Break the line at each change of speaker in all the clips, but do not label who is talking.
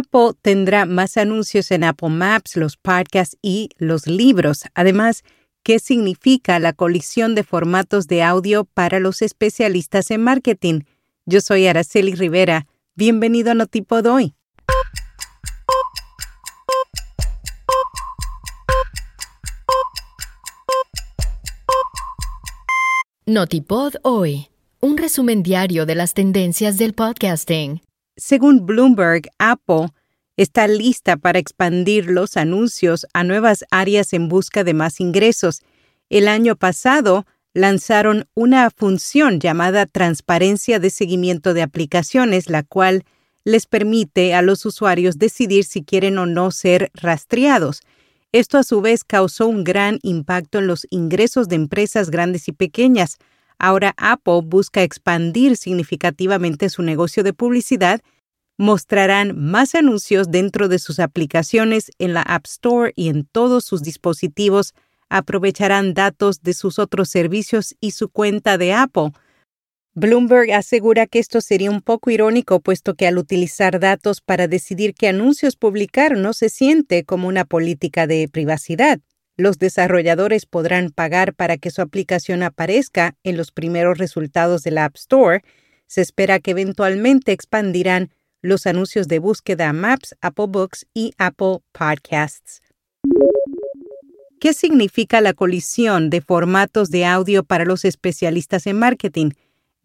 Apple tendrá más anuncios en Apple Maps, los podcasts y los libros. Además, ¿qué significa la colisión de formatos de audio para los especialistas en marketing? Yo soy Araceli Rivera. Bienvenido a Notipod hoy.
Notipod hoy. Un resumen diario de las tendencias del podcasting.
Según Bloomberg, Apple está lista para expandir los anuncios a nuevas áreas en busca de más ingresos. El año pasado lanzaron una función llamada Transparencia de Seguimiento de Aplicaciones, la cual les permite a los usuarios decidir si quieren o no ser rastreados. Esto a su vez causó un gran impacto en los ingresos de empresas grandes y pequeñas. Ahora Apple busca expandir significativamente su negocio de publicidad, mostrarán más anuncios dentro de sus aplicaciones en la App Store y en todos sus dispositivos, aprovecharán datos de sus otros servicios y su cuenta de Apple. Bloomberg asegura que esto sería un poco irónico, puesto que al utilizar datos para decidir qué anuncios publicar no se siente como una política de privacidad los desarrolladores podrán pagar para que su aplicación aparezca en los primeros resultados de la App Store. Se espera que eventualmente expandirán los anuncios de búsqueda Maps, Apple Books y Apple Podcasts. ¿Qué significa la colisión de formatos de audio para los especialistas en marketing?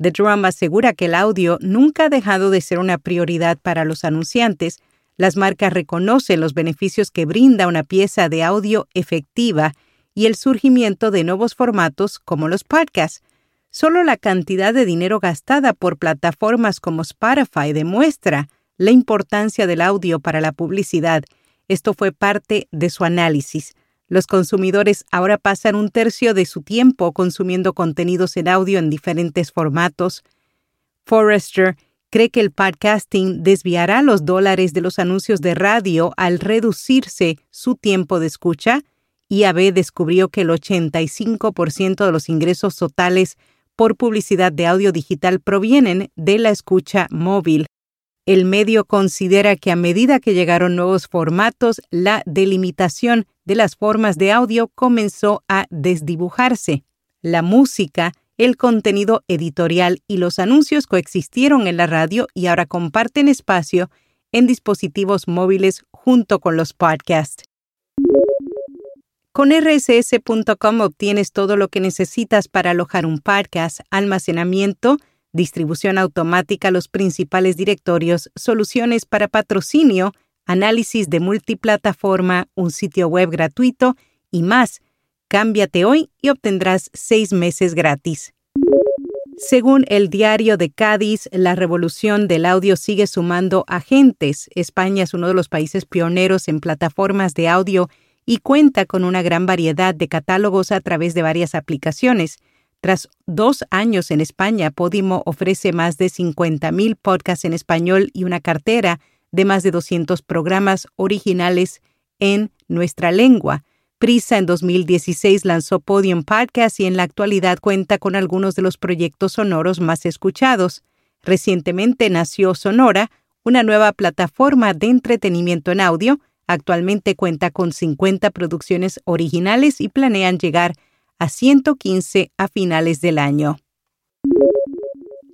The Drum asegura que el audio nunca ha dejado de ser una prioridad para los anunciantes, las marcas reconocen los beneficios que brinda una pieza de audio efectiva y el surgimiento de nuevos formatos como los podcasts. Solo la cantidad de dinero gastada por plataformas como Spotify demuestra la importancia del audio para la publicidad. Esto fue parte de su análisis. Los consumidores ahora pasan un tercio de su tiempo consumiendo contenidos en audio en diferentes formatos. Forrester cree que el podcasting desviará los dólares de los anuncios de radio al reducirse su tiempo de escucha. IAB descubrió que el 85% de los ingresos totales por publicidad de audio digital provienen de la escucha móvil. El medio considera que a medida que llegaron nuevos formatos, la delimitación de las formas de audio comenzó a desdibujarse. La música el contenido editorial y los anuncios coexistieron en la radio y ahora comparten espacio en dispositivos móviles junto con los podcasts. Con rss.com obtienes todo lo que necesitas para alojar un podcast, almacenamiento, distribución automática a los principales directorios, soluciones para patrocinio, análisis de multiplataforma, un sitio web gratuito y más Cámbiate hoy y obtendrás seis meses gratis. Según el diario de Cádiz, la revolución del audio sigue sumando agentes. España es uno de los países pioneros en plataformas de audio y cuenta con una gran variedad de catálogos a través de varias aplicaciones. Tras dos años en España, Podimo ofrece más de 50.000 podcasts en español y una cartera de más de 200 programas originales en nuestra lengua. Prisa en 2016 lanzó Podium Podcast y en la actualidad cuenta con algunos de los proyectos sonoros más escuchados. Recientemente nació Sonora, una nueva plataforma de entretenimiento en audio. Actualmente cuenta con 50 producciones originales y planean llegar a 115 a finales del año.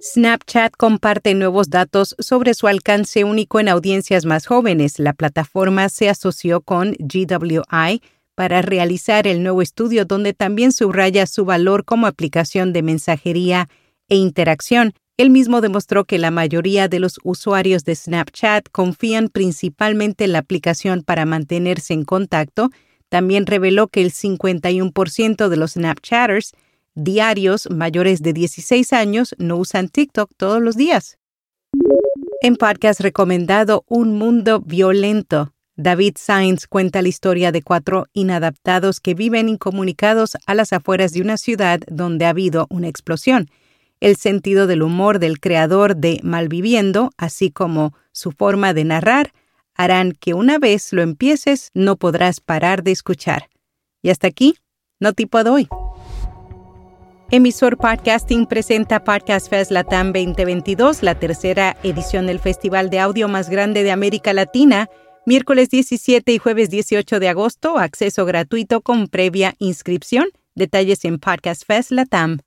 Snapchat comparte nuevos datos sobre su alcance único en audiencias más jóvenes. La plataforma se asoció con GWI, para realizar el nuevo estudio donde también subraya su valor como aplicación de mensajería e interacción. Él mismo demostró que la mayoría de los usuarios de Snapchat confían principalmente en la aplicación para mantenerse en contacto. También reveló que el 51% de los Snapchatters diarios mayores de 16 años no usan TikTok todos los días. En podcast recomendado Un Mundo Violento, David Sainz cuenta la historia de cuatro inadaptados que viven incomunicados a las afueras de una ciudad donde ha habido una explosión. El sentido del humor del creador de Malviviendo, así como su forma de narrar, harán que una vez lo empieces no podrás parar de escuchar. Y hasta aquí, no tipo hoy. Emisor Podcasting presenta Podcast Fest Latam 2022, la tercera edición del festival de audio más grande de América Latina, miércoles 17 y jueves 18 de agosto, acceso gratuito con previa inscripción. Detalles en Podcast Fest Latam.